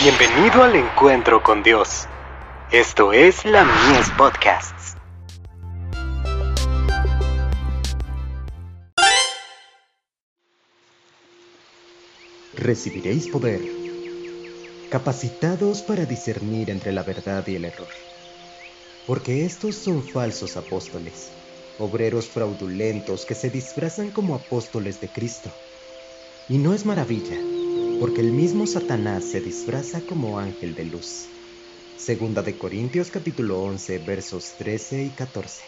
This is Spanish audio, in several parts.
Bienvenido al encuentro con Dios. Esto es la Mies Podcasts. Recibiréis poder, capacitados para discernir entre la verdad y el error. Porque estos son falsos apóstoles, obreros fraudulentos que se disfrazan como apóstoles de Cristo. Y no es maravilla porque el mismo Satanás se disfraza como ángel de luz. Segunda de Corintios capítulo 11 versos 13 y 14.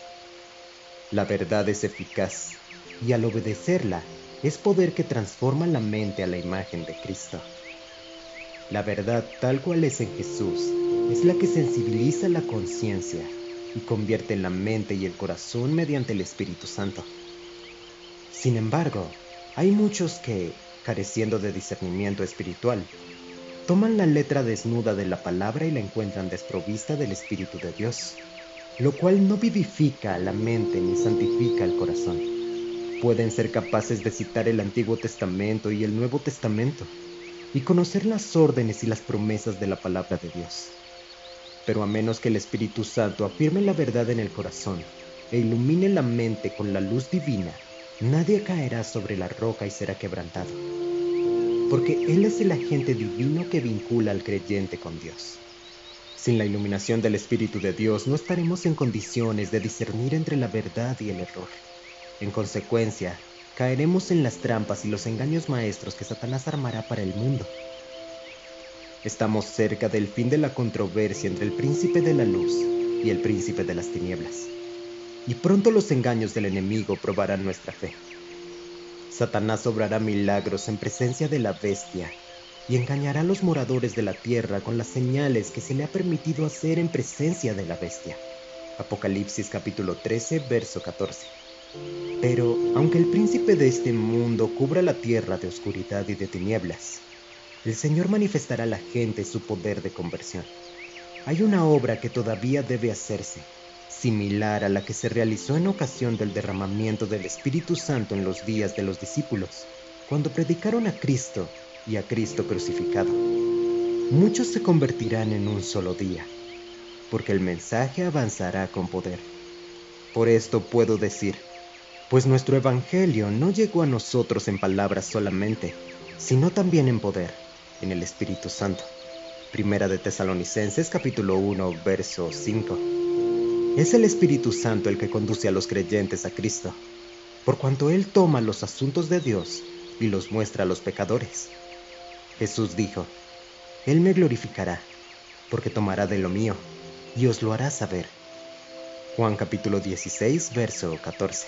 La verdad es eficaz y al obedecerla es poder que transforma la mente a la imagen de Cristo. La verdad tal cual es en Jesús es la que sensibiliza la conciencia y convierte la mente y el corazón mediante el Espíritu Santo. Sin embargo, hay muchos que, careciendo de discernimiento espiritual, toman la letra desnuda de la palabra y la encuentran desprovista del Espíritu de Dios, lo cual no vivifica la mente ni santifica el corazón. Pueden ser capaces de citar el Antiguo Testamento y el Nuevo Testamento y conocer las órdenes y las promesas de la palabra de Dios. Pero a menos que el Espíritu Santo afirme la verdad en el corazón e ilumine la mente con la luz divina, nadie caerá sobre la roca y será quebrantado, porque Él es el agente divino que vincula al creyente con Dios. Sin la iluminación del Espíritu de Dios no estaremos en condiciones de discernir entre la verdad y el error. En consecuencia, caeremos en las trampas y los engaños maestros que Satanás armará para el mundo. Estamos cerca del fin de la controversia entre el príncipe de la luz y el príncipe de las tinieblas y pronto los engaños del enemigo probarán nuestra fe. Satanás obrará milagros en presencia de la bestia y engañará a los moradores de la tierra con las señales que se le ha permitido hacer en presencia de la bestia. Apocalipsis capítulo 13, verso 14. Pero, aunque el príncipe de este mundo cubra la tierra de oscuridad y de tinieblas, el Señor manifestará a la gente su poder de conversión. Hay una obra que todavía debe hacerse similar a la que se realizó en ocasión del derramamiento del Espíritu Santo en los días de los discípulos, cuando predicaron a Cristo y a Cristo crucificado. Muchos se convertirán en un solo día, porque el mensaje avanzará con poder. Por esto puedo decir, pues nuestro Evangelio no llegó a nosotros en palabras solamente, sino también en poder, en el Espíritu Santo. Primera de Tesalonicenses capítulo 1, verso 5. Es el Espíritu Santo el que conduce a los creyentes a Cristo, por cuanto Él toma los asuntos de Dios y los muestra a los pecadores. Jesús dijo, Él me glorificará, porque tomará de lo mío y os lo hará saber. Juan capítulo 16, verso 14.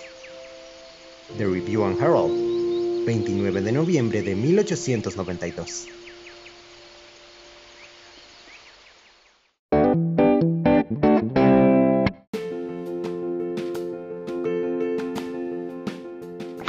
The Review and Herald, 29 de noviembre de 1892.